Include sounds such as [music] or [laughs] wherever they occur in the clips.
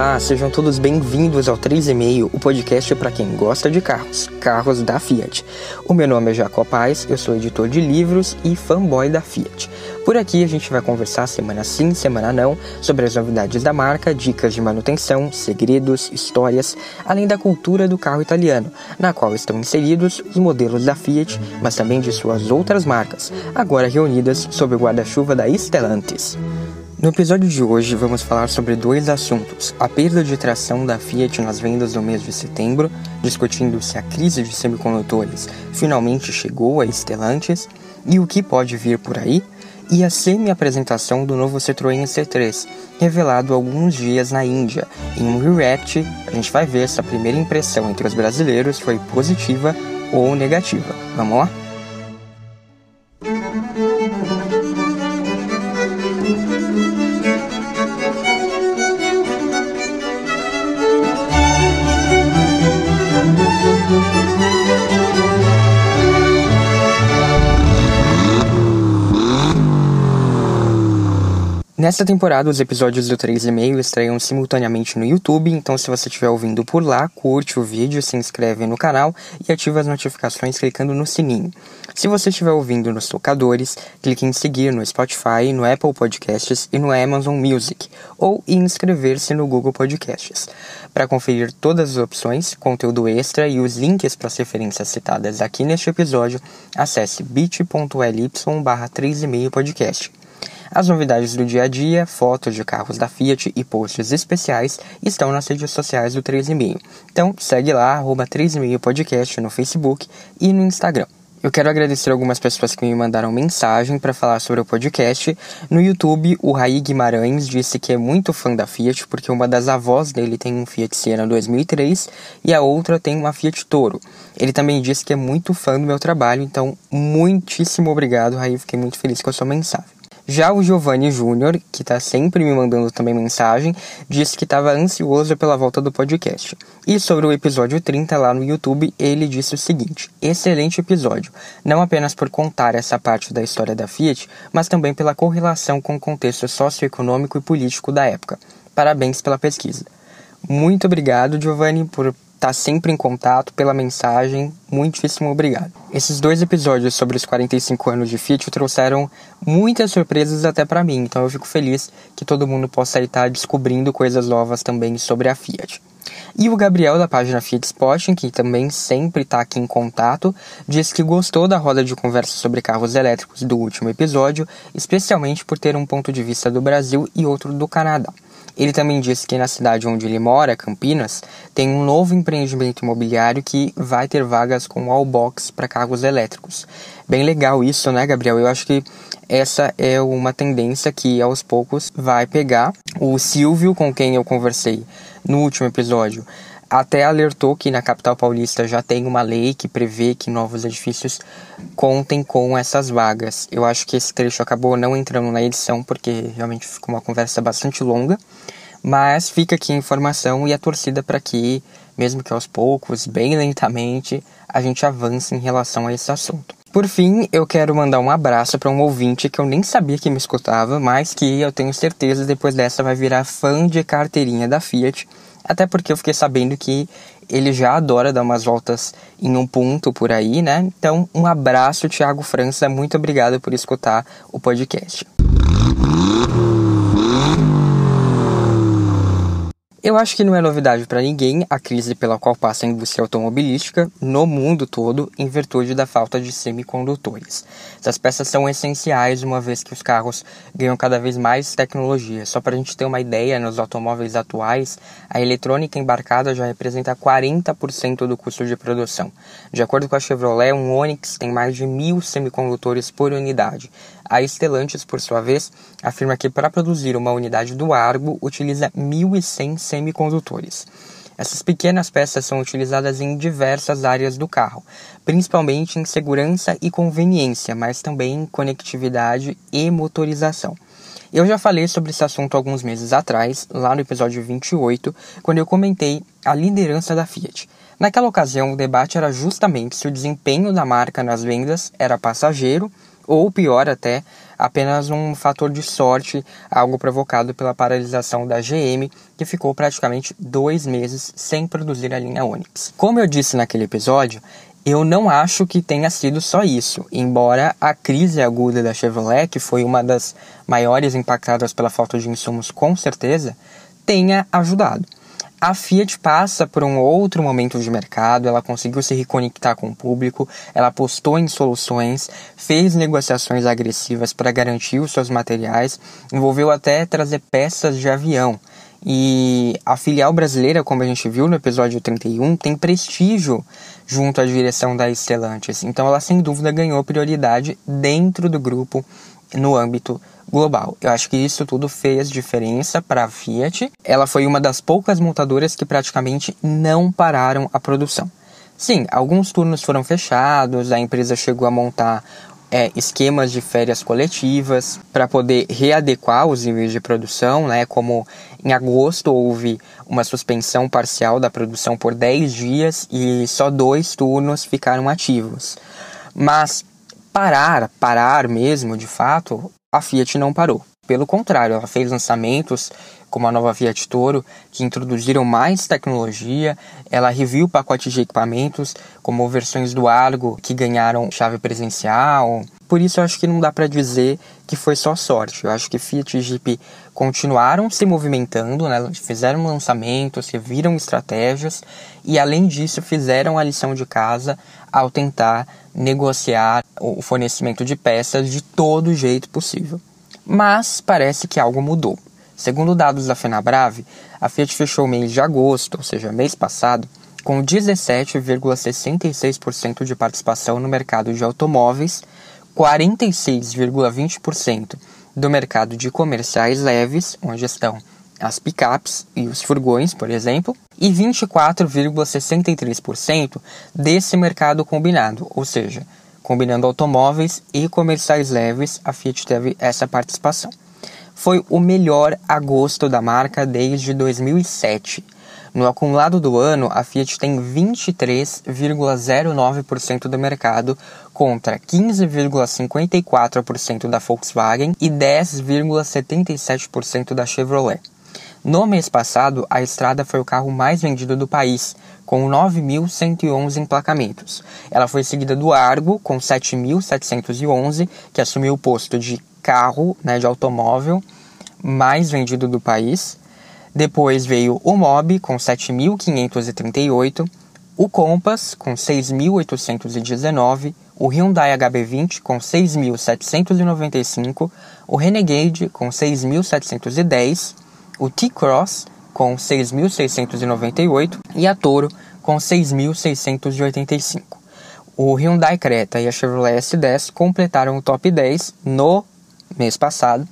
Olá, sejam todos bem-vindos ao 3,5, o podcast para quem gosta de carros, carros da Fiat. O meu nome é Jacob Paz, eu sou editor de livros e fanboy da Fiat. Por aqui a gente vai conversar semana sim, semana não, sobre as novidades da marca, dicas de manutenção, segredos, histórias, além da cultura do carro italiano, na qual estão inseridos os modelos da Fiat, mas também de suas outras marcas, agora reunidas sob o guarda-chuva da Stellantis. No episódio de hoje vamos falar sobre dois assuntos: a perda de tração da Fiat nas vendas no mês de setembro, discutindo se a crise de semicondutores finalmente chegou a Stellantis e o que pode vir por aí, e a semi-apresentação do novo Citroën C3, revelado alguns dias na Índia. Em um react, a gente vai ver se a primeira impressão entre os brasileiros foi positiva ou negativa. Vamos lá? Nesta temporada, os episódios do 3,5 estreiam simultaneamente no YouTube, então se você estiver ouvindo por lá, curte o vídeo, se inscreve no canal e ativa as notificações clicando no sininho. Se você estiver ouvindo nos tocadores, clique em seguir no Spotify, no Apple Podcasts e no Amazon Music, ou em inscrever-se no Google Podcasts. Para conferir todas as opções, conteúdo extra e os links para as referências citadas aqui neste episódio, acesse bit.ly barra 3,5 podcast. As novidades do dia a dia, fotos de carros da Fiat e posts especiais estão nas redes sociais do 3,5. Então segue lá, arroba 3,5 podcast no Facebook e no Instagram. Eu quero agradecer algumas pessoas que me mandaram mensagem para falar sobre o podcast. No YouTube, o Raí Guimarães disse que é muito fã da Fiat, porque uma das avós dele tem um Fiat Siena 2003 e a outra tem uma Fiat Toro. Ele também disse que é muito fã do meu trabalho, então muitíssimo obrigado, Raí. Fiquei muito feliz com a sua mensagem. Já o Giovanni Júnior, que está sempre me mandando também mensagem, disse que estava ansioso pela volta do podcast. E sobre o episódio 30 lá no YouTube, ele disse o seguinte: excelente episódio, não apenas por contar essa parte da história da Fiat, mas também pela correlação com o contexto socioeconômico e político da época. Parabéns pela pesquisa. Muito obrigado, Giovanni, por tá sempre em contato pela mensagem. Muitíssimo obrigado. Esses dois episódios sobre os 45 anos de Fiat trouxeram muitas surpresas até para mim, então eu fico feliz que todo mundo possa estar descobrindo coisas novas também sobre a Fiat. E o Gabriel da página Fiat Spotting, que também sempre está aqui em contato, disse que gostou da roda de conversa sobre carros elétricos do último episódio, especialmente por ter um ponto de vista do Brasil e outro do Canadá. Ele também disse que na cidade onde ele mora, Campinas, tem um novo empreendimento imobiliário que vai ter vagas com wallbox para carros elétricos. Bem legal isso, né, Gabriel? Eu acho que essa é uma tendência que aos poucos vai pegar. O Silvio, com quem eu conversei no último episódio, até alertou que na capital paulista já tem uma lei que prevê que novos edifícios contem com essas vagas. Eu acho que esse trecho acabou não entrando na edição porque realmente ficou uma conversa bastante longa, mas fica aqui a informação e a torcida para que, mesmo que aos poucos, bem lentamente, a gente avance em relação a esse assunto. Por fim, eu quero mandar um abraço para um ouvinte que eu nem sabia que me escutava, mas que eu tenho certeza depois dessa vai virar fã de carteirinha da Fiat até porque eu fiquei sabendo que ele já adora dar umas voltas em um ponto por aí, né? Então, um abraço, Thiago França. Muito obrigado por escutar o podcast. Eu acho que não é novidade para ninguém a crise pela qual passa a indústria automobilística no mundo todo em virtude da falta de semicondutores. Essas peças são essenciais uma vez que os carros ganham cada vez mais tecnologia. Só para a gente ter uma ideia, nos automóveis atuais, a eletrônica embarcada já representa 40% do custo de produção. De acordo com a Chevrolet, um Onix tem mais de mil semicondutores por unidade. A Stellantis, por sua vez, afirma que para produzir uma unidade do Argo utiliza 1.100 semicondutores. Essas pequenas peças são utilizadas em diversas áreas do carro, principalmente em segurança e conveniência, mas também em conectividade e motorização. Eu já falei sobre esse assunto alguns meses atrás, lá no episódio 28, quando eu comentei a liderança da Fiat. Naquela ocasião, o debate era justamente se o desempenho da marca nas vendas era passageiro ou pior até, apenas um fator de sorte, algo provocado pela paralisação da GM, que ficou praticamente dois meses sem produzir a linha Onix. Como eu disse naquele episódio, eu não acho que tenha sido só isso, embora a crise aguda da Chevrolet, que foi uma das maiores impactadas pela falta de insumos com certeza, tenha ajudado. A Fiat passa por um outro momento de mercado, ela conseguiu se reconectar com o público, ela apostou em soluções, fez negociações agressivas para garantir os seus materiais, envolveu até trazer peças de avião. E a filial brasileira, como a gente viu no episódio 31, tem prestígio junto à direção da Stellantis. Então ela sem dúvida ganhou prioridade dentro do grupo no âmbito global. Eu acho que isso tudo fez diferença para a Fiat. Ela foi uma das poucas montadoras que praticamente não pararam a produção. Sim, alguns turnos foram fechados, a empresa chegou a montar é, esquemas de férias coletivas para poder readequar os níveis de produção, né? Como em agosto houve uma suspensão parcial da produção por 10 dias e só dois turnos ficaram ativos. Mas parar, parar mesmo, de fato, a Fiat não parou. Pelo contrário, ela fez lançamentos como a nova Fiat Toro, que introduziram mais tecnologia. Ela reviu pacotes de equipamentos, como versões do Argo, que ganharam chave presencial. Por isso, eu acho que não dá para dizer que foi só sorte. Eu acho que Fiat e Jeep continuaram se movimentando, né? fizeram lançamentos, reviram estratégias e, além disso, fizeram a lição de casa ao tentar negociar o fornecimento de peças de todo jeito possível. Mas parece que algo mudou. Segundo dados da FenaBrave, a Fiat fechou o mês de agosto, ou seja, mês passado, com 17,66% de participação no mercado de automóveis, 46,20% do mercado de comerciais leves, onde estão as picapes e os furgões, por exemplo, e 24,63% desse mercado combinado, ou seja, combinando automóveis e comerciais leves, a Fiat teve essa participação foi o melhor agosto da marca desde 2007. No acumulado do ano, a Fiat tem 23,09% do mercado contra 15,54% da Volkswagen e 10,77% da Chevrolet. No mês passado, a Estrada foi o carro mais vendido do país, com 9.111 emplacamentos. Ela foi seguida do Argo, com 7.711, que assumiu o posto de carro né, de automóvel mais vendido do país. Depois veio o Mob com 7.538, o Compass com 6.819, o Hyundai HB20 com 6.795, o Renegade com 6.710, o T-Cross com 6.698 e a Toro com 6.685. O Hyundai Creta e a Chevrolet S10 completaram o top 10 no mês passado,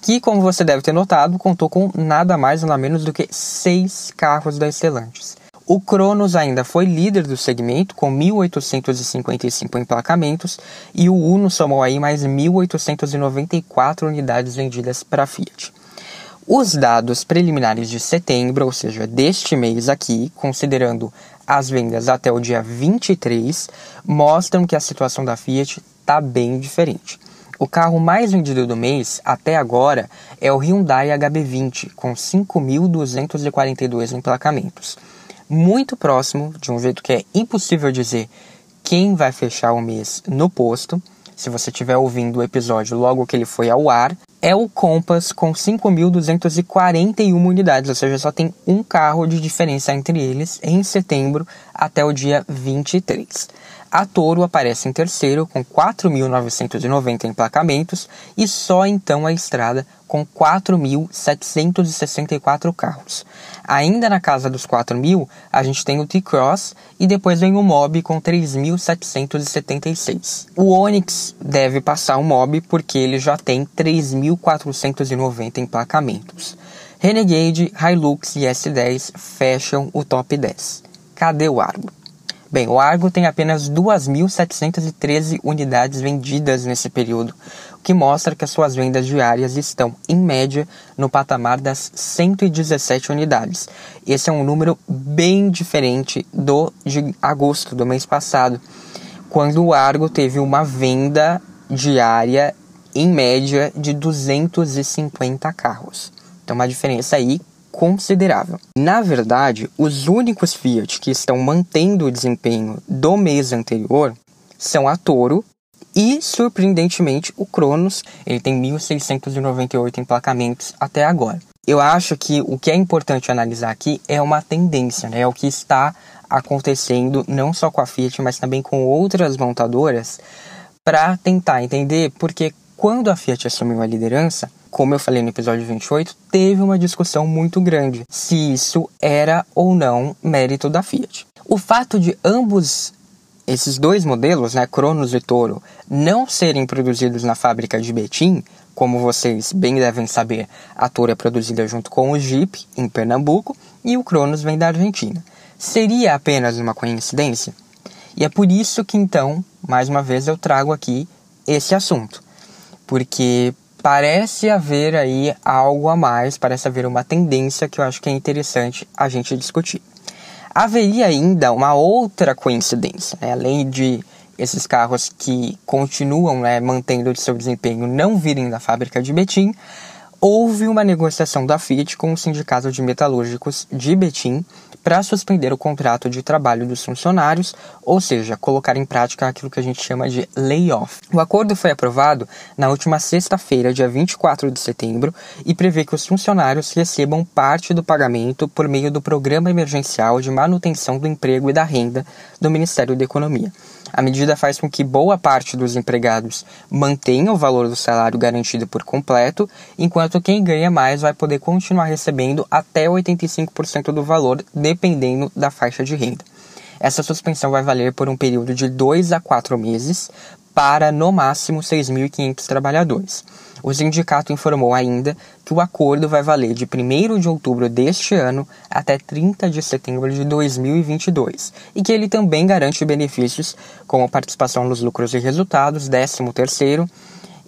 que, como você deve ter notado, contou com nada mais nada menos do que seis carros da Stellantis. O Cronos ainda foi líder do segmento, com 1.855 emplacamentos, e o Uno somou aí mais 1.894 unidades vendidas para a Fiat. Os dados preliminares de setembro, ou seja, deste mês aqui, considerando as vendas até o dia 23, mostram que a situação da Fiat está bem diferente. O carro mais vendido do mês, até agora, é o Hyundai HB20, com 5.242 emplacamentos. Muito próximo, de um jeito que é impossível dizer quem vai fechar o mês no posto, se você estiver ouvindo o episódio logo que ele foi ao ar, é o Compass com 5.241 unidades, ou seja, só tem um carro de diferença entre eles em setembro até o dia 23. A Toro aparece em terceiro com 4.990 emplacamentos e só então a Estrada com 4.764 carros. Ainda na casa dos 4.000, a gente tem o T-Cross e depois vem o Mob com 3.776. O Onix deve passar o Mob porque ele já tem 3.490 emplacamentos. Renegade, Hilux e S10 fecham o top 10. Cadê o Argo? Bem, o Argo tem apenas 2.713 unidades vendidas nesse período, o que mostra que as suas vendas diárias estão, em média, no patamar das 117 unidades. Esse é um número bem diferente do de agosto do mês passado, quando o Argo teve uma venda diária em média de 250 carros. Então, uma diferença aí considerável. Na verdade, os únicos Fiat que estão mantendo o desempenho do mês anterior são a Toro e, surpreendentemente, o Cronos. Ele tem 1.698 emplacamentos até agora. Eu acho que o que é importante analisar aqui é uma tendência, né? É o que está acontecendo não só com a Fiat, mas também com outras montadoras, para tentar entender porque quando a Fiat assumiu a liderança, como eu falei no episódio 28, teve uma discussão muito grande se isso era ou não mérito da Fiat. O fato de ambos esses dois modelos, né, Cronos e Toro, não serem produzidos na fábrica de Betim, como vocês bem devem saber, a Toro é produzida junto com o Jeep, em Pernambuco, e o Cronos vem da Argentina. Seria apenas uma coincidência? E é por isso que então, mais uma vez, eu trago aqui esse assunto. Porque parece haver aí algo a mais, parece haver uma tendência que eu acho que é interessante a gente discutir. Haveria ainda uma outra coincidência, né? além de esses carros que continuam né, mantendo seu desempenho não virem da fábrica de Betim, houve uma negociação da Fiat com o Sindicato de Metalúrgicos de Betim para suspender o contrato de trabalho dos funcionários, ou seja, colocar em prática aquilo que a gente chama de layoff. O acordo foi aprovado na última sexta-feira, dia 24 de setembro, e prevê que os funcionários recebam parte do pagamento por meio do Programa Emergencial de Manutenção do Emprego e da Renda do Ministério da Economia. A medida faz com que boa parte dos empregados mantenha o valor do salário garantido por completo, enquanto quem ganha mais vai poder continuar recebendo até 85% do valor, dependendo da faixa de renda. Essa suspensão vai valer por um período de 2 a 4 meses, para no máximo 6.500 trabalhadores. O sindicato informou ainda que o acordo vai valer de 1 de outubro deste ano até 30 de setembro de 2022 e que ele também garante benefícios como participação nos lucros e resultados, 13 terceiro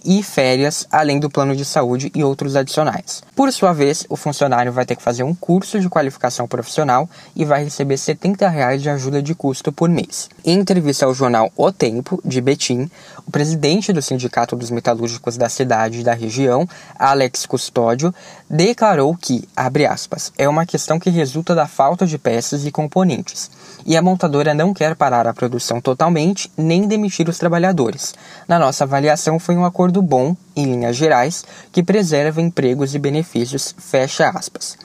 e férias, além do plano de saúde e outros adicionais. Por sua vez, o funcionário vai ter que fazer um curso de qualificação profissional e vai receber 70 reais de ajuda de custo por mês. Em entrevista ao jornal O Tempo, de Betim, o presidente do Sindicato dos Metalúrgicos da cidade e da região, Alex Custódio, declarou que, abre aspas, é uma questão que resulta da falta de peças e componentes e a montadora não quer parar a produção totalmente nem demitir os trabalhadores. Na nossa avaliação, foi um acordo bom, em linhas gerais, que preserva empregos e benefícios. Fecha aspas.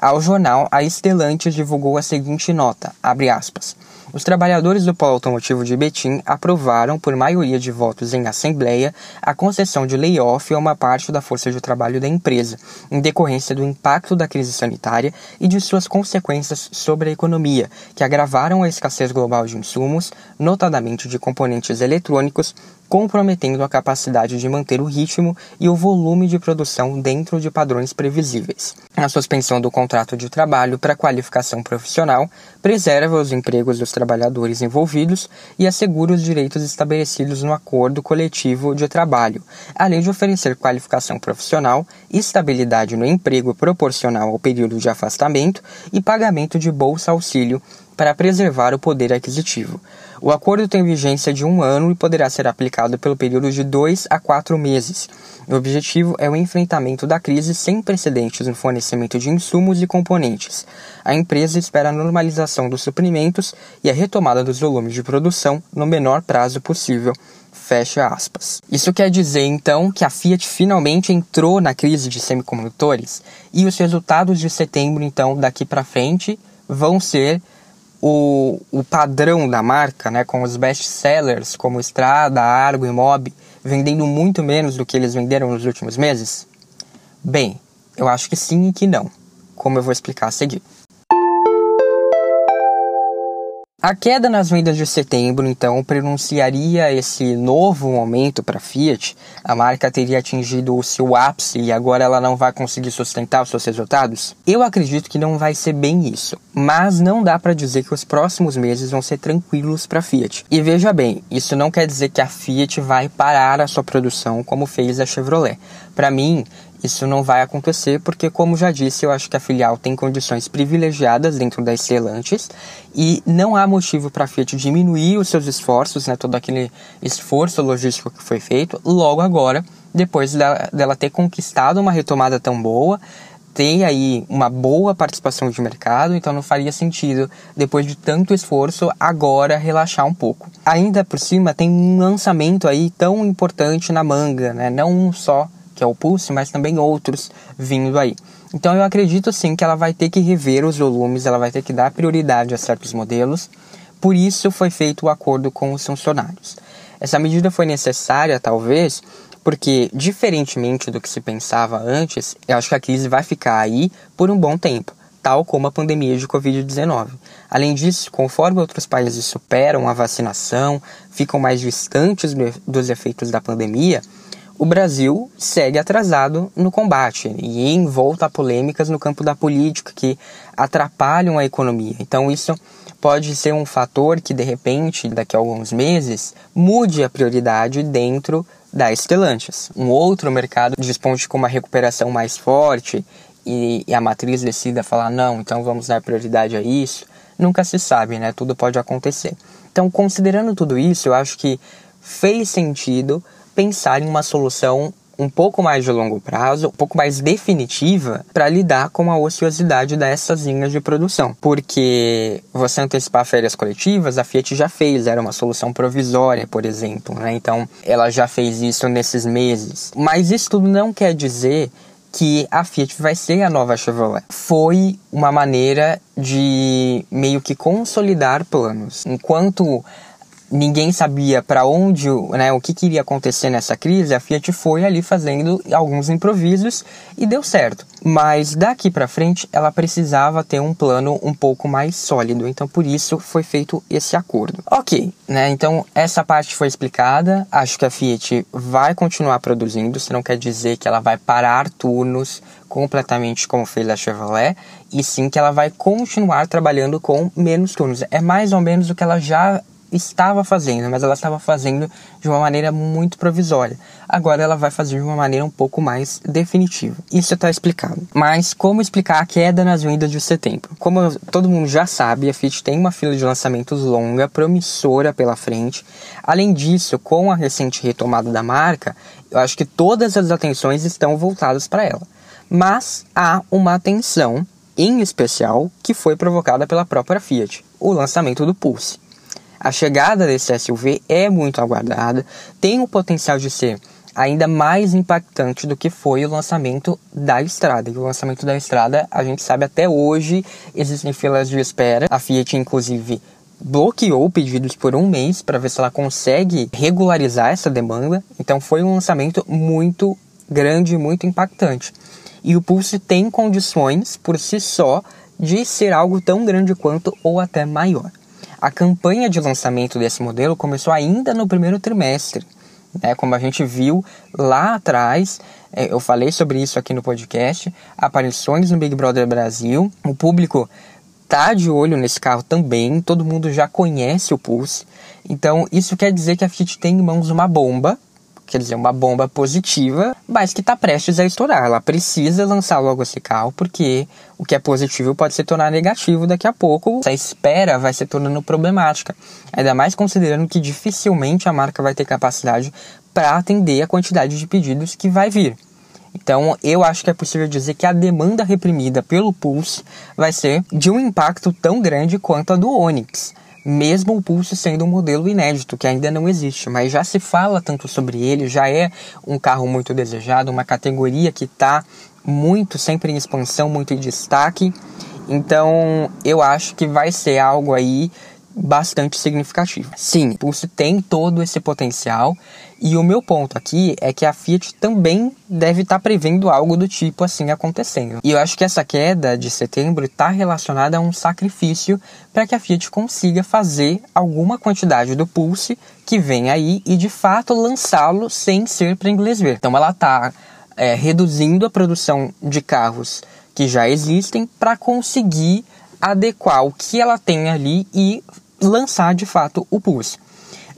Ao jornal, a Stellantis divulgou a seguinte nota, abre aspas. Os trabalhadores do polo automotivo de Betim aprovaram, por maioria de votos em assembleia, a concessão de layoff a uma parte da força de trabalho da empresa, em decorrência do impacto da crise sanitária e de suas consequências sobre a economia, que agravaram a escassez global de insumos, notadamente de componentes eletrônicos, comprometendo a capacidade de manter o ritmo e o volume de produção dentro de padrões previsíveis. A suspensão do contrato de trabalho para qualificação profissional preserva os empregos dos trabalhadores envolvidos e assegura os direitos estabelecidos no acordo coletivo de trabalho, além de oferecer qualificação profissional, estabilidade no emprego proporcional ao período de afastamento e pagamento de bolsa auxílio para preservar o poder aquisitivo. O acordo tem vigência de um ano e poderá ser aplicado pelo período de dois a quatro meses. O objetivo é o enfrentamento da crise sem precedentes no fornecimento de insumos e componentes. A empresa espera a normalização dos suprimentos e a retomada dos volumes de produção no menor prazo possível. Fecha aspas. Isso quer dizer então que a Fiat finalmente entrou na crise de semicondutores e os resultados de setembro então daqui para frente vão ser o, o padrão da marca, né, com os best sellers como Estrada, Argo e Mob, vendendo muito menos do que eles venderam nos últimos meses? Bem, eu acho que sim e que não, como eu vou explicar a seguir. A queda nas vendas de setembro, então, pronunciaria esse novo momento para a Fiat. A marca teria atingido o seu ápice e agora ela não vai conseguir sustentar os seus resultados? Eu acredito que não vai ser bem isso, mas não dá para dizer que os próximos meses vão ser tranquilos para a Fiat. E veja bem, isso não quer dizer que a Fiat vai parar a sua produção como fez a Chevrolet. Para mim, Isso não vai acontecer porque, como já disse, eu acho que a filial tem condições privilegiadas dentro da Stellantis e não há motivo para a Fiat diminuir os seus esforços, né, todo aquele esforço logístico que foi feito, logo agora, depois dela, dela ter conquistado uma retomada tão boa, ter aí uma boa participação de mercado, então não faria sentido, depois de tanto esforço, agora relaxar um pouco. Ainda por cima, tem um lançamento aí tão importante na manga, né? Não só que é o Pulse, mas também outros vindo aí. Então eu acredito sim que ela vai ter que rever os volumes, ela vai ter que dar prioridade a certos modelos. Por isso foi feito o acordo com os funcionários. Essa medida foi necessária, talvez, porque diferentemente do que se pensava antes, eu acho que a crise vai ficar aí por um bom tempo, tal como a pandemia de Covid-19. Além disso, conforme outros países superam a vacinação, ficam mais distantes dos efeitos da pandemia, o Brasil segue atrasado no combate e envolto a polêmicas no campo da política que atrapalham a economia. Então, isso pode ser um fator que, de repente, daqui a alguns meses, mude a prioridade dentro da Stellantis. Um outro mercado desponte com uma recuperação mais forte e, e a matriz decida falar: não, então vamos dar prioridade a isso. Nunca se sabe, né? Tudo pode acontecer. Então, considerando tudo isso, eu acho que fez sentido pensar em uma solução um pouco mais de longo prazo, um pouco mais definitiva para lidar com a ociosidade dessas linhas de produção. Porque você antecipar férias coletivas, a Fiat já fez, era uma solução provisória, por exemplo, né? Então, ela já fez isso nesses meses. Mas isso tudo não quer dizer que a Fiat vai ser a nova Chevrolet. Foi uma maneira de meio que consolidar planos. Enquanto ninguém sabia para onde, né, o que queria acontecer nessa crise, a Fiat foi ali fazendo alguns improvisos e deu certo. Mas daqui para frente ela precisava ter um plano um pouco mais sólido, então por isso foi feito esse acordo. Ok, né? Então essa parte foi explicada. Acho que a Fiat vai continuar produzindo, isso não quer dizer que ela vai parar turnos completamente como fez a Chevrolet, e sim que ela vai continuar trabalhando com menos turnos. É mais ou menos o que ela já estava fazendo, mas ela estava fazendo de uma maneira muito provisória. Agora ela vai fazer de uma maneira um pouco mais definitiva. Isso está explicado. Mas como explicar a queda nas vendas de setembro? Como todo mundo já sabe, a Fiat tem uma fila de lançamentos longa, promissora pela frente. Além disso, com a recente retomada da marca, eu acho que todas as atenções estão voltadas para ela. Mas há uma atenção em especial que foi provocada pela própria Fiat, o lançamento do Pulse. A chegada desse SUV é muito aguardada, tem o potencial de ser ainda mais impactante do que foi o lançamento da Estrada. E o lançamento da Estrada, a gente sabe até hoje, existem filas de espera. A Fiat, inclusive, bloqueou pedidos por um mês para ver se ela consegue regularizar essa demanda. Então foi um lançamento muito grande, muito impactante. E o Pulse tem condições por si só de ser algo tão grande quanto ou até maior. A campanha de lançamento desse modelo começou ainda no primeiro trimestre. Né? Como a gente viu lá atrás, é, eu falei sobre isso aqui no podcast, aparições no Big Brother Brasil. O público tá de olho nesse carro também, todo mundo já conhece o Pulse. Então, isso quer dizer que a Fiat tem em mãos uma bomba quer dizer, uma bomba positiva, mas que está prestes a estourar. Ela precisa lançar logo esse carro, porque o que é positivo pode se tornar negativo daqui a pouco. Essa espera vai se tornando problemática. Ainda mais considerando que dificilmente a marca vai ter capacidade para atender a quantidade de pedidos que vai vir. Então, eu acho que é possível dizer que a demanda reprimida pelo Pulse vai ser de um impacto tão grande quanto a do Onix mesmo o Pulse sendo um modelo inédito, que ainda não existe, mas já se fala tanto sobre ele, já é um carro muito desejado, uma categoria que está muito sempre em expansão, muito em destaque. Então, eu acho que vai ser algo aí bastante significativo. Sim, o Pulse tem todo esse potencial e o meu ponto aqui é que a Fiat também deve estar tá prevendo algo do tipo assim acontecendo. E eu acho que essa queda de setembro está relacionada a um sacrifício para que a Fiat consiga fazer alguma quantidade do Pulse que vem aí e de fato lançá-lo sem ser para inglês ver. Então ela está é, reduzindo a produção de carros que já existem para conseguir adequar o que ela tem ali e lançar de fato o Pulse.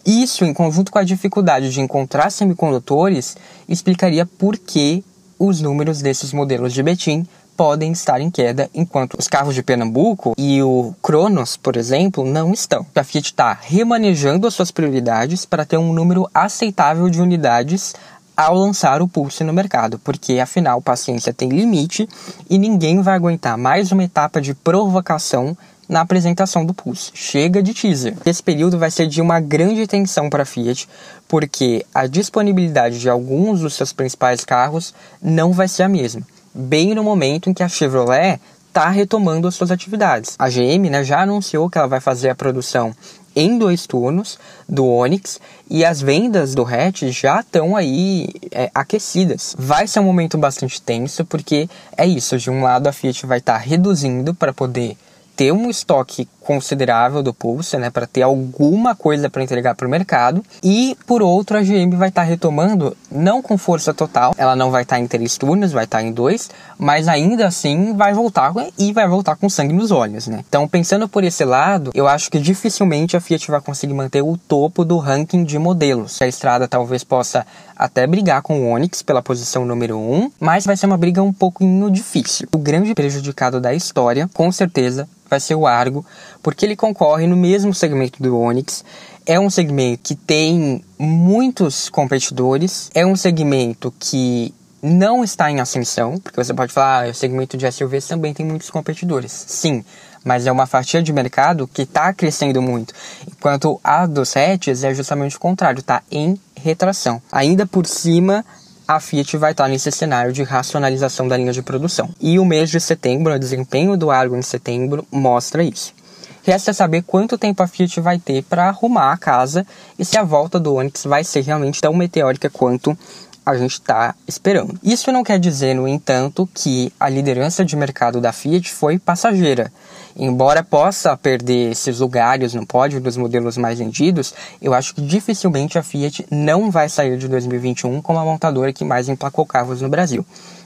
Isso, em conjunto com a dificuldade de encontrar semicondutores, explicaria por que os números desses modelos de Betim podem estar em queda, enquanto os carros de Pernambuco e o Cronos, por exemplo, não estão. A Fiat está remanejando as suas prioridades para ter um número aceitável de unidades ao lançar o Pulse no mercado, porque afinal paciência tem limite e ninguém vai aguentar mais uma etapa de provocação na apresentação do Pulse. Chega de teaser. Esse período vai ser de uma grande tensão para a Fiat, porque a disponibilidade de alguns dos seus principais carros não vai ser a mesma bem no momento em que a Chevrolet está retomando as suas atividades. A GM né, já anunciou que ela vai fazer a produção em dois turnos do Onix e as vendas do hatch já estão aí é, aquecidas. Vai ser um momento bastante tenso porque é isso, de um lado a Fiat vai estar tá reduzindo para poder ter um estoque considerável do Pulse, né, para ter alguma coisa para entregar para o mercado. E por outro, a GM vai estar tá retomando, não com força total, ela não vai estar tá em três turnos, vai estar tá em dois, mas ainda assim vai voltar e vai voltar com sangue nos olhos, né? Então, pensando por esse lado, eu acho que dificilmente a Fiat vai conseguir manter o topo do ranking de modelos. A estrada talvez possa até brigar com o Onix pela posição número 1, um, mas vai ser uma briga um pouquinho difícil. O grande prejudicado da história, com certeza, vai ser o Argo, porque ele concorre no mesmo segmento do Onix. É um segmento que tem muitos competidores, é um segmento que não está em ascensão, porque você pode falar, ah, o segmento de SUVs também tem muitos competidores. Sim, mas é uma fatia de mercado que está crescendo muito, enquanto a dos hatches é justamente o contrário, está em retração. Ainda por cima a Fiat vai estar nesse cenário de racionalização da linha de produção. E o mês de setembro, o desempenho do Argo em setembro, mostra isso. Resta saber quanto tempo a Fiat vai ter para arrumar a casa e se a volta do Onix vai ser realmente tão meteórica quanto a gente está esperando. Isso não quer dizer, no entanto, que a liderança de mercado da Fiat foi passageira. Embora possa perder esses lugares no pódio dos modelos mais vendidos, eu acho que dificilmente a Fiat não vai sair de 2021 como a montadora que mais emplacou carros no Brasil.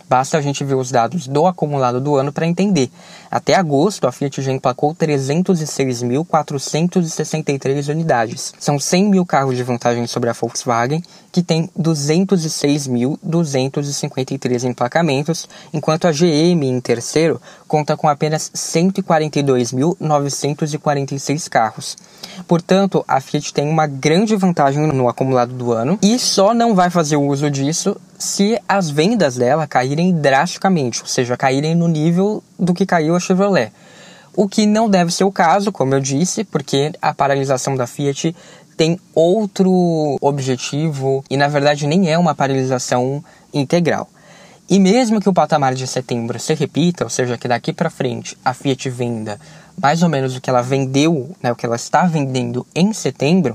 Basta a gente ver os dados do acumulado do ano para entender. Até agosto, a Fiat já emplacou 306.463 unidades. São 100 mil carros de vantagem sobre a Volkswagen, que tem 206.253 emplacamentos, enquanto a GM, em terceiro, conta com apenas 142.946 carros. Portanto, a Fiat tem uma grande vantagem no acumulado do ano e só não vai fazer uso disso se as vendas dela caírem drasticamente, ou seja, caírem no nível do que caiu a Chevrolet. O que não deve ser o caso, como eu disse, porque a paralisação da Fiat tem outro objetivo e na verdade nem é uma paralisação integral. E mesmo que o patamar de setembro se repita, ou seja, que daqui para frente a Fiat venda mais ou menos o que ela vendeu, né, o que ela está vendendo em setembro,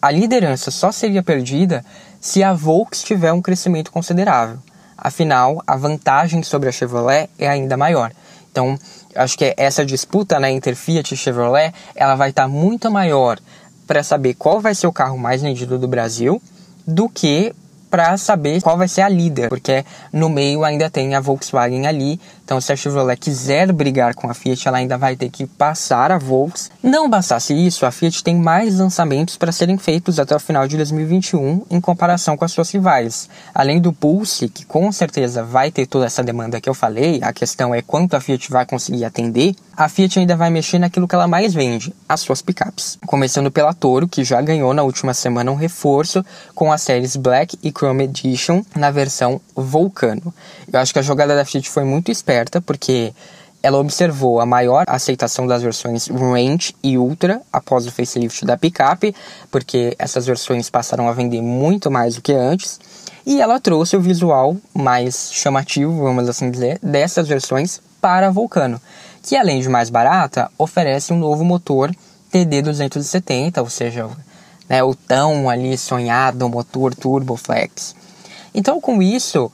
a liderança só seria perdida se a Volks tiver um crescimento considerável. Afinal, a vantagem sobre a Chevrolet é ainda maior. Então, acho que essa disputa né, entre Fiat e Chevrolet, ela vai estar muito maior para saber qual vai ser o carro mais vendido do Brasil do que para saber qual vai ser a líder, porque no meio ainda tem a Volkswagen ali. Então, se a Chevrolet quiser brigar com a Fiat, ela ainda vai ter que passar a Volks. Não bastasse isso, a Fiat tem mais lançamentos para serem feitos até o final de 2021 em comparação com as suas rivais. Além do Pulse, que com certeza vai ter toda essa demanda que eu falei, a questão é quanto a Fiat vai conseguir atender. A Fiat ainda vai mexer naquilo que ela mais vende, as suas picapes. Começando pela Toro, que já ganhou na última semana um reforço com as séries Black e Chrome Edition na versão Vulcano. Eu acho que a jogada da Fiat foi muito esperta, porque ela observou a maior aceitação das versões Range e Ultra após o facelift da picape, porque essas versões passaram a vender muito mais do que antes, e ela trouxe o visual mais chamativo, vamos assim dizer, dessas versões para a Vulcano, que além de mais barata, oferece um novo motor TD270, ou seja, né, o tão ali sonhado motor Turbo Flex. Então, com isso,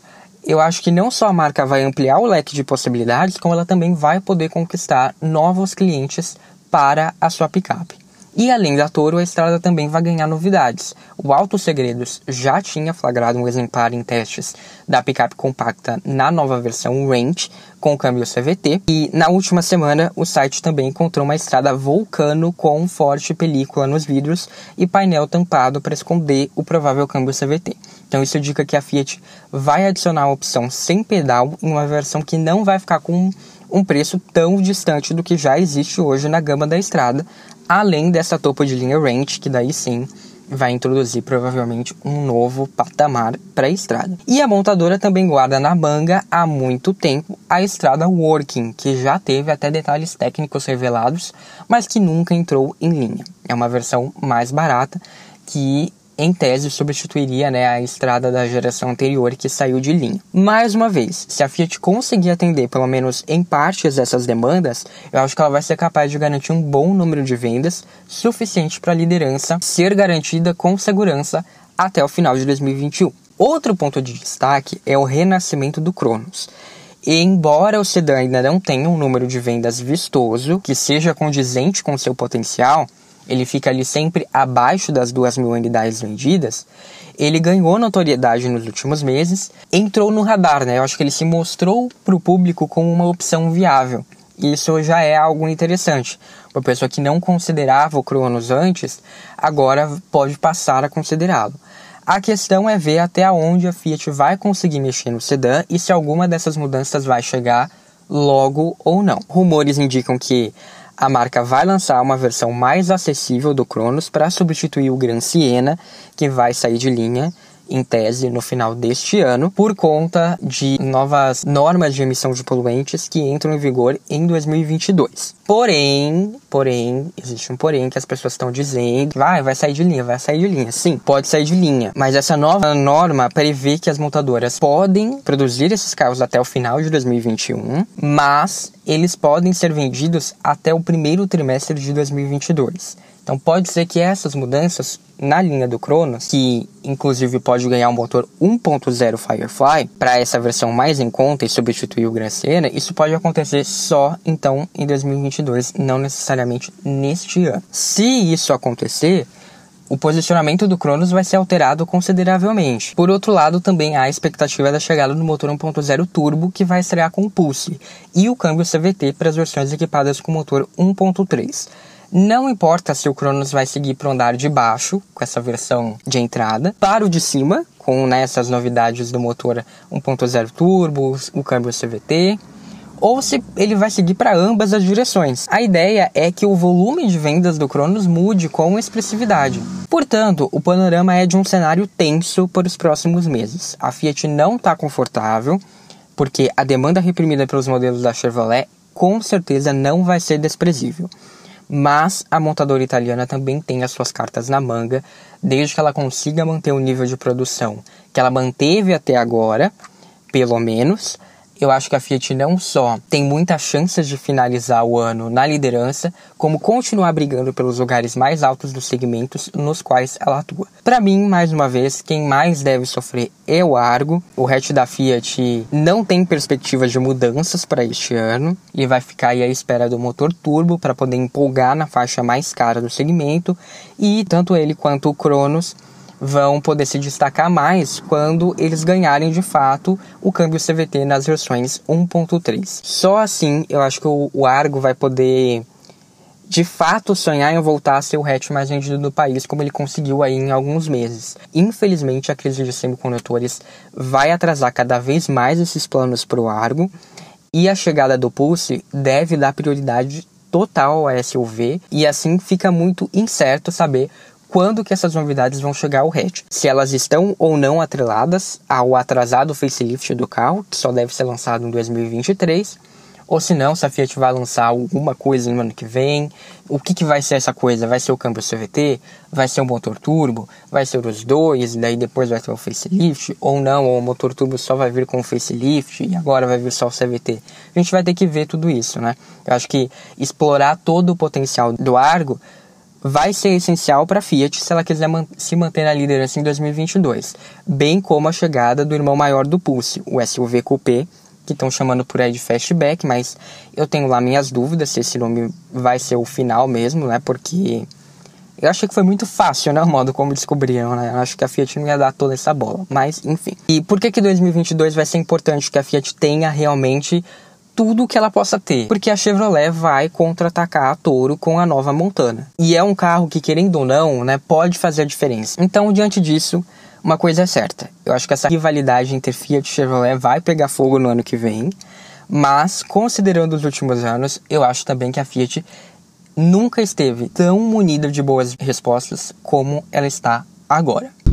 eu acho que não só a marca vai ampliar o leque de possibilidades, como ela também vai poder conquistar novos clientes para a sua picape. E além da Toro, a estrada também vai ganhar novidades. O Auto Segredos já tinha flagrado um exemplar em testes da picape compacta na nova versão Range com câmbio CVT. E na última semana, o site também encontrou uma estrada Vulcano com forte película nos vidros e painel tampado para esconder o provável câmbio CVT. Então isso indica que a Fiat vai adicionar a opção sem pedal em uma versão que não vai ficar com um preço tão distante do que já existe hoje na gama da estrada, além dessa topo de linha Range, que daí sim vai introduzir provavelmente um novo patamar para a estrada. E a montadora também guarda na manga há muito tempo a estrada Working, que já teve até detalhes técnicos revelados, mas que nunca entrou em linha. É uma versão mais barata que em tese substituiria né, a estrada da geração anterior que saiu de linha. Mais uma vez, se a Fiat conseguir atender pelo menos em partes essas demandas, eu acho que ela vai ser capaz de garantir um bom número de vendas suficiente para a liderança ser garantida com segurança até o final de 2021. Outro ponto de destaque é o renascimento do Cronos. E embora o sedã ainda não tenha um número de vendas vistoso que seja condizente com seu potencial, ele fica ali sempre abaixo das duas mil unidades vendidas, ele ganhou notoriedade nos últimos meses, entrou no radar, né? Eu acho que ele se mostrou para o público como uma opção viável. Isso já é algo interessante. Uma pessoa que não considerava o Cronos antes, agora pode passar a considerá-lo. A questão é ver até onde a Fiat vai conseguir mexer no sedã e se alguma dessas mudanças vai chegar logo ou não. Rumores indicam que a marca vai lançar uma versão mais acessível do Cronos para substituir o Gran Siena, que vai sair de linha em tese no final deste ano, por conta de novas normas de emissão de poluentes que entram em vigor em 2022. Porém, porém, existe um porém que as pessoas estão dizendo, vai, vai sair de linha, vai sair de linha. Sim, pode sair de linha, mas essa nova norma prevê que as montadoras podem produzir esses carros até o final de 2021, mas eles podem ser vendidos até o primeiro trimestre de 2022. Então pode ser que essas mudanças na linha do Cronos, que inclusive pode ganhar um motor 1.0 Firefly para essa versão mais em conta e substituir o Gran Siena, isso pode acontecer só então em 2022, não necessariamente neste ano. Se isso acontecer, o posicionamento do Cronos vai ser alterado consideravelmente. Por outro lado, também há a expectativa da chegada do motor 1.0 turbo que vai estrear com Pulse e o câmbio CVT para as versões equipadas com motor 1.3. Não importa se o Cronos vai seguir para o andar de baixo, com essa versão de entrada, para o de cima, com né, essas novidades do motor 1.0 turbo, o câmbio CVT, ou se ele vai seguir para ambas as direções. A ideia é que o volume de vendas do Cronos mude com expressividade. Portanto, o panorama é de um cenário tenso para os próximos meses. A Fiat não está confortável, porque a demanda reprimida pelos modelos da Chevrolet com certeza não vai ser desprezível mas a montadora italiana também tem as suas cartas na manga, desde que ela consiga manter o nível de produção que ela manteve até agora, pelo menos, eu acho que a Fiat não só tem muitas chances de finalizar o ano na liderança, como continuar brigando pelos lugares mais altos dos segmentos nos quais ela atua. Para mim, mais uma vez, quem mais deve sofrer é o Argo. O hatch da Fiat não tem perspectivas de mudanças para este ano e vai ficar aí à espera do motor turbo para poder empolgar na faixa mais cara do segmento e tanto ele quanto o Cronos vão poder se destacar mais quando eles ganharem de fato o câmbio CVT nas versões 1.3. Só assim eu acho que o Argo vai poder de fato sonhar em voltar a ser o hatch mais vendido do país, como ele conseguiu aí em alguns meses. Infelizmente, a crise de semicondutores vai atrasar cada vez mais esses planos para o Argo, e a chegada do Pulse deve dar prioridade total ao SUV, e assim fica muito incerto saber quando que essas novidades vão chegar ao hatch. Se elas estão ou não atreladas ao atrasado facelift do carro, que só deve ser lançado em 2023, ou se não, se a Fiat vai lançar alguma coisa no ano que vem, o que, que vai ser essa coisa? Vai ser o câmbio CVT? Vai ser o motor turbo? Vai ser os dois? Daí depois vai ter o facelift? Ou não, ou o motor turbo só vai vir com o facelift e agora vai vir só o CVT? A gente vai ter que ver tudo isso, né? Eu acho que explorar todo o potencial do Argo vai ser essencial para a Fiat se ela quiser man se manter na liderança em 2022, bem como a chegada do irmão maior do Pulse, o SUV Coupé, que estão chamando por aí de Fastback, mas eu tenho lá minhas dúvidas se esse nome vai ser o final mesmo, né? Porque Eu achei que foi muito fácil, né, o modo como descobriram, né? Eu acho que a Fiat não ia dar toda essa bola, mas enfim. E por que que 2022 vai ser importante que a Fiat tenha realmente tudo que ela possa ter. Porque a Chevrolet vai contra-atacar a Toro com a nova Montana. E é um carro que, querendo ou não, né, pode fazer a diferença. Então, diante disso, uma coisa é certa. Eu acho que essa rivalidade entre Fiat e Chevrolet vai pegar fogo no ano que vem. Mas, considerando os últimos anos, eu acho também que a Fiat nunca esteve tão munida de boas respostas como ela está agora.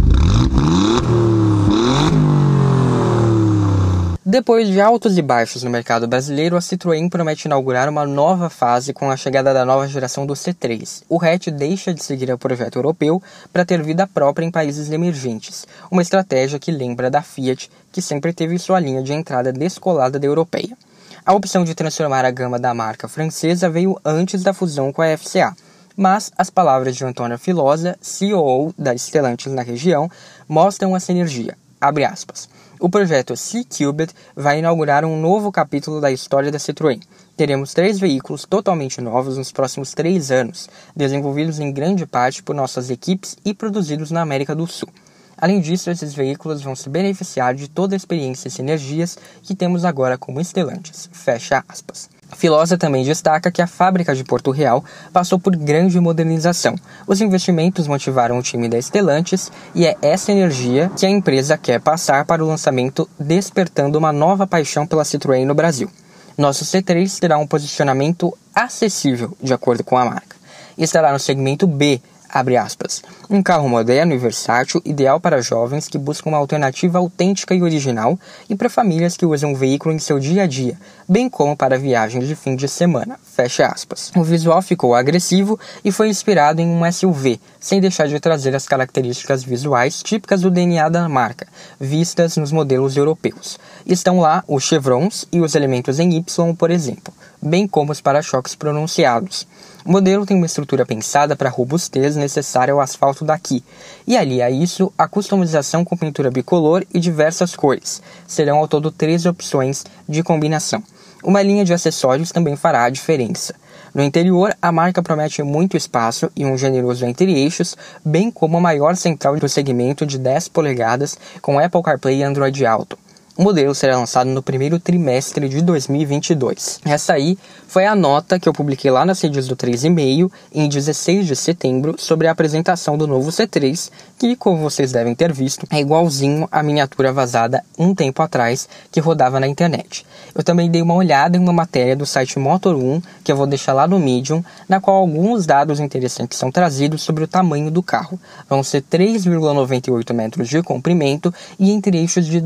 Depois de altos e baixos no mercado brasileiro, a Citroën promete inaugurar uma nova fase com a chegada da nova geração do C3. O hatch deixa de seguir o projeto europeu para ter vida própria em países emergentes, uma estratégia que lembra da Fiat, que sempre teve sua linha de entrada descolada da europeia. A opção de transformar a gama da marca francesa veio antes da fusão com a FCA, mas as palavras de Antônio Filosa, CEO da Stellantis na região, mostram essa energia. Abre aspas. O projeto C-Cubed vai inaugurar um novo capítulo da história da Citroën. Teremos três veículos totalmente novos nos próximos três anos, desenvolvidos em grande parte por nossas equipes e produzidos na América do Sul. Além disso, esses veículos vão se beneficiar de toda a experiência e sinergias que temos agora como Stellantis. Fecha aspas. Filosa também destaca que a fábrica de Porto Real passou por grande modernização. Os investimentos motivaram o time da Estelantes e é essa energia que a empresa quer passar para o lançamento, despertando uma nova paixão pela Citroën no Brasil. Nosso C3 terá um posicionamento acessível, de acordo com a marca. Estará no segmento B, aspas. Um carro moderno e versátil, ideal para jovens que buscam uma alternativa autêntica e original e para famílias que usam o veículo em seu dia a dia, bem como para viagens de fim de semana. Fecha aspas. O visual ficou agressivo e foi inspirado em um SUV, sem deixar de trazer as características visuais típicas do DNA da marca, vistas nos modelos europeus. Estão lá os chevrons e os elementos em Y, por exemplo, bem como os para-choques pronunciados. O modelo tem uma estrutura pensada para a robustez necessária ao asfalto daqui, e ali a isso a customização com pintura bicolor e diversas cores. Serão ao todo três opções de combinação. Uma linha de acessórios também fará a diferença. No interior, a marca promete muito espaço e um generoso entre-eixos, bem como a maior central do segmento de 10 polegadas com Apple CarPlay e Android Auto. O modelo será lançado no primeiro trimestre de 2022. Essa aí foi a nota que eu publiquei lá nas redes do 3,5 em 16 de setembro sobre a apresentação do novo C3, que, como vocês devem ter visto, é igualzinho à miniatura vazada um tempo atrás que rodava na internet. Eu também dei uma olhada em uma matéria do site Motor1, que eu vou deixar lá no Medium, na qual alguns dados interessantes são trazidos sobre o tamanho do carro. Vão ser 3,98 metros de comprimento e entre eixos de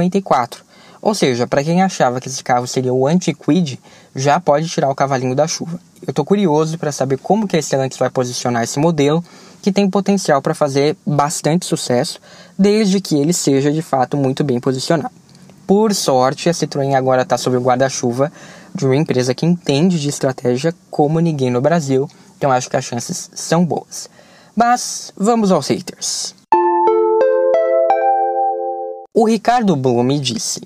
2,54 ou seja, para quem achava que esse carro seria o anti-Quid, já pode tirar o cavalinho da chuva. Eu estou curioso para saber como que a Stellantis vai posicionar esse modelo, que tem potencial para fazer bastante sucesso, desde que ele seja de fato muito bem posicionado. Por sorte, a Citroën agora está sob o guarda-chuva de uma empresa que entende de estratégia como ninguém no Brasil, então acho que as chances são boas. Mas vamos aos haters. O Ricardo Blume disse: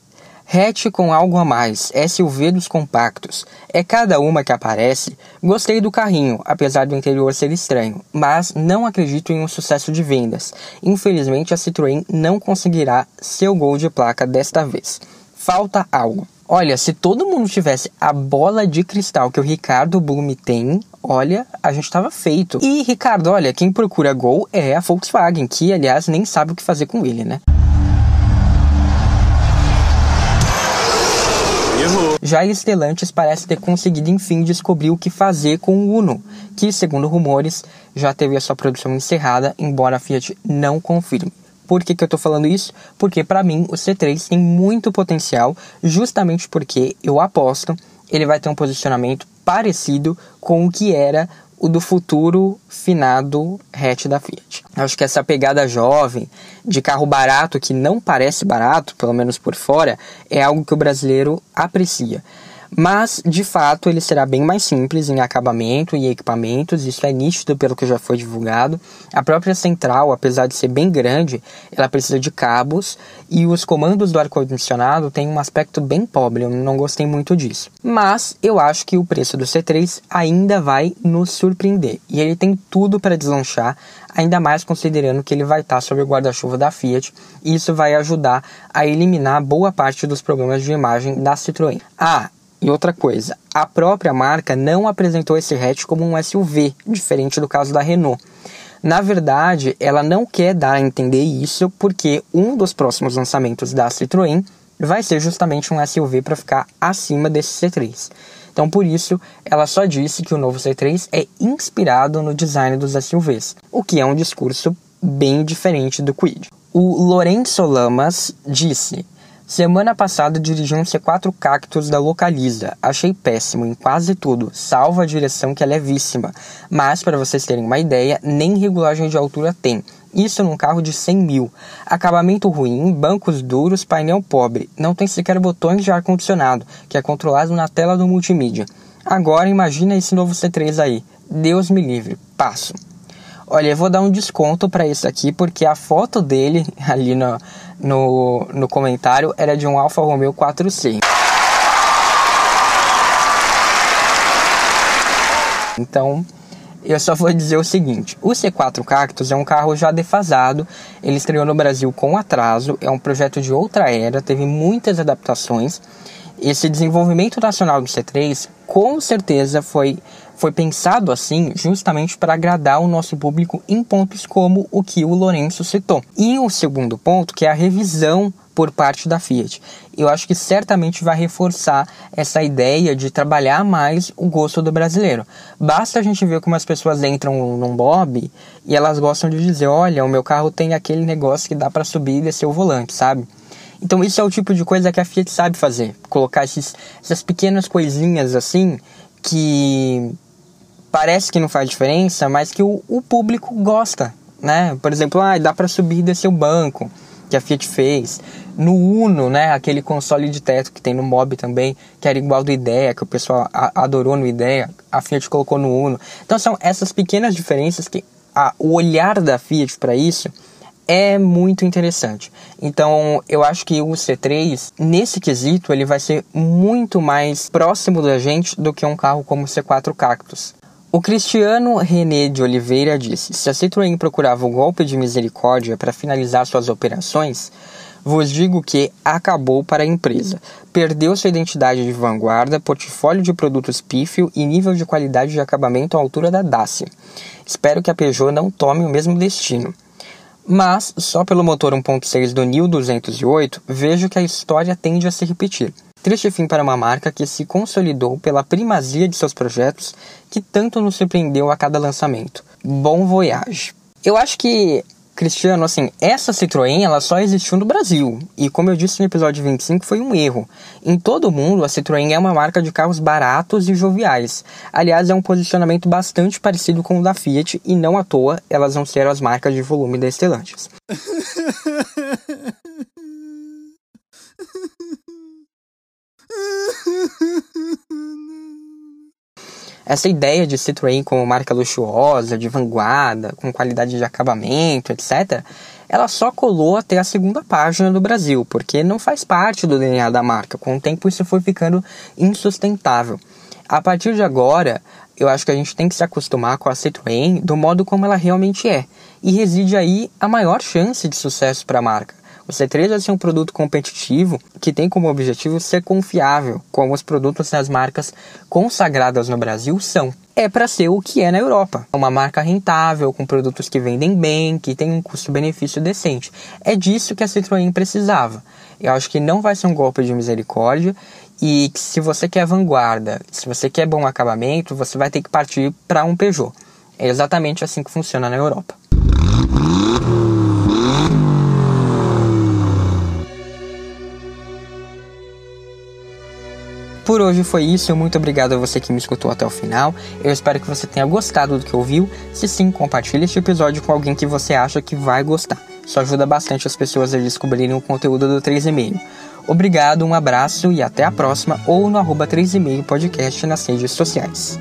Hatch com algo a mais, SUV dos compactos. É cada uma que aparece. Gostei do carrinho, apesar do interior ser estranho, mas não acredito em um sucesso de vendas. Infelizmente a Citroën não conseguirá seu gol de placa desta vez. Falta algo. Olha, se todo mundo tivesse a bola de cristal que o Ricardo Blume tem, olha, a gente tava feito. E Ricardo, olha, quem procura gol é a Volkswagen, que aliás nem sabe o que fazer com ele, né? Já a Stellantis parece ter conseguido enfim descobrir o que fazer com o Uno, que, segundo rumores, já teve a sua produção encerrada, embora a Fiat não confirme. Por que, que eu estou falando isso? Porque para mim o C3 tem muito potencial, justamente porque eu aposto ele vai ter um posicionamento parecido com o que era o do futuro finado hatch da Fiat. Acho que essa pegada jovem de carro barato que não parece barato, pelo menos por fora, é algo que o brasileiro aprecia. Mas, de fato, ele será bem mais simples em acabamento e equipamentos, isso é nítido pelo que já foi divulgado. A própria central, apesar de ser bem grande, ela precisa de cabos e os comandos do ar-condicionado têm um aspecto bem pobre, eu não gostei muito disso. Mas eu acho que o preço do C3 ainda vai nos surpreender e ele tem tudo para deslanchar, ainda mais considerando que ele vai estar sob o guarda-chuva da Fiat e isso vai ajudar a eliminar boa parte dos problemas de imagem da Citroën. Ah, e outra coisa, a própria marca não apresentou esse hatch como um SUV, diferente do caso da Renault. Na verdade, ela não quer dar a entender isso porque um dos próximos lançamentos da Citroën vai ser justamente um SUV para ficar acima desse C3. Então, por isso, ela só disse que o novo C3 é inspirado no design dos SUVs, o que é um discurso bem diferente do Quid. O Lourenço Lamas disse: Semana passada dirigi um C4 Cactus da Localiza. Achei péssimo em quase tudo, salvo a direção que é levíssima. Mas, para vocês terem uma ideia, nem regulagem de altura tem. Isso num carro de 100 mil. Acabamento ruim, bancos duros, painel pobre. Não tem sequer botões de ar-condicionado, que é controlado na tela do multimídia. Agora imagina esse novo C3 aí. Deus me livre. Passo. Olha, eu vou dar um desconto para isso aqui, porque a foto dele [laughs] ali no, no, no comentário era de um Alfa Romeo 4C. Então, eu só vou dizer o seguinte: o C4 Cactus é um carro já defasado, ele estreou no Brasil com atraso, é um projeto de outra era, teve muitas adaptações. Esse desenvolvimento nacional do C3 com certeza foi foi pensado assim justamente para agradar o nosso público em pontos como o que o Lourenço citou. E o segundo ponto, que é a revisão por parte da Fiat. Eu acho que certamente vai reforçar essa ideia de trabalhar mais o gosto do brasileiro. Basta a gente ver como as pessoas entram num Bob e elas gostam de dizer: olha, o meu carro tem aquele negócio que dá para subir e descer o volante, sabe? Então isso é o tipo de coisa que a Fiat sabe fazer, colocar esses, essas pequenas coisinhas assim que parece que não faz diferença, mas que o, o público gosta, né? Por exemplo, ah, dá para subir e descer o banco, que a Fiat fez. No Uno, né, aquele console de teto que tem no Mob também, que era igual do Ideia, que o pessoal adorou no Ideia, a Fiat colocou no Uno. Então são essas pequenas diferenças que a, o olhar da Fiat para isso é muito interessante. Então, eu acho que o C3, nesse quesito, ele vai ser muito mais próximo da gente do que um carro como o C4 Cactus. O Cristiano René de Oliveira disse: Se a Citroën procurava o golpe de misericórdia para finalizar suas operações, vos digo que acabou para a empresa. Perdeu sua identidade de vanguarda, portfólio de produtos pífio e nível de qualidade de acabamento à altura da Dacia. Espero que a Peugeot não tome o mesmo destino. Mas, só pelo motor 1.6 do Nil 208, vejo que a história tende a se repetir. Triste fim para uma marca que se consolidou pela primazia de seus projetos que tanto nos surpreendeu a cada lançamento. Bom voyage. Eu acho que Cristiano, assim, essa Citroën ela só existiu no Brasil. E como eu disse no episódio 25, foi um erro. Em todo o mundo, a Citroën é uma marca de carros baratos e joviais. Aliás, é um posicionamento bastante parecido com o da Fiat e não à toa elas vão ser as marcas de volume da Stellantis. [laughs] [laughs] Essa ideia de Citroën como marca luxuosa, de vanguarda, com qualidade de acabamento, etc., ela só colou até a segunda página do Brasil, porque não faz parte do DNA da marca. Com o tempo isso foi ficando insustentável. A partir de agora, eu acho que a gente tem que se acostumar com a Citroën do modo como ela realmente é. E reside aí a maior chance de sucesso para a marca. O C3 vai ser um produto competitivo que tem como objetivo ser confiável, como os produtos das marcas consagradas no Brasil são. É para ser o que é na Europa. Uma marca rentável, com produtos que vendem bem, que tem um custo-benefício decente. É disso que a Citroën precisava. Eu acho que não vai ser um golpe de misericórdia e que se você quer vanguarda, se você quer bom acabamento, você vai ter que partir para um Peugeot. É exatamente assim que funciona na Europa. Por hoje foi isso, muito obrigado a você que me escutou até o final. Eu espero que você tenha gostado do que ouviu. Se sim, compartilhe este episódio com alguém que você acha que vai gostar. Isso ajuda bastante as pessoas a descobrirem o conteúdo do 3,5. Obrigado, um abraço e até a próxima ou no arroba 3,5 podcast nas redes sociais.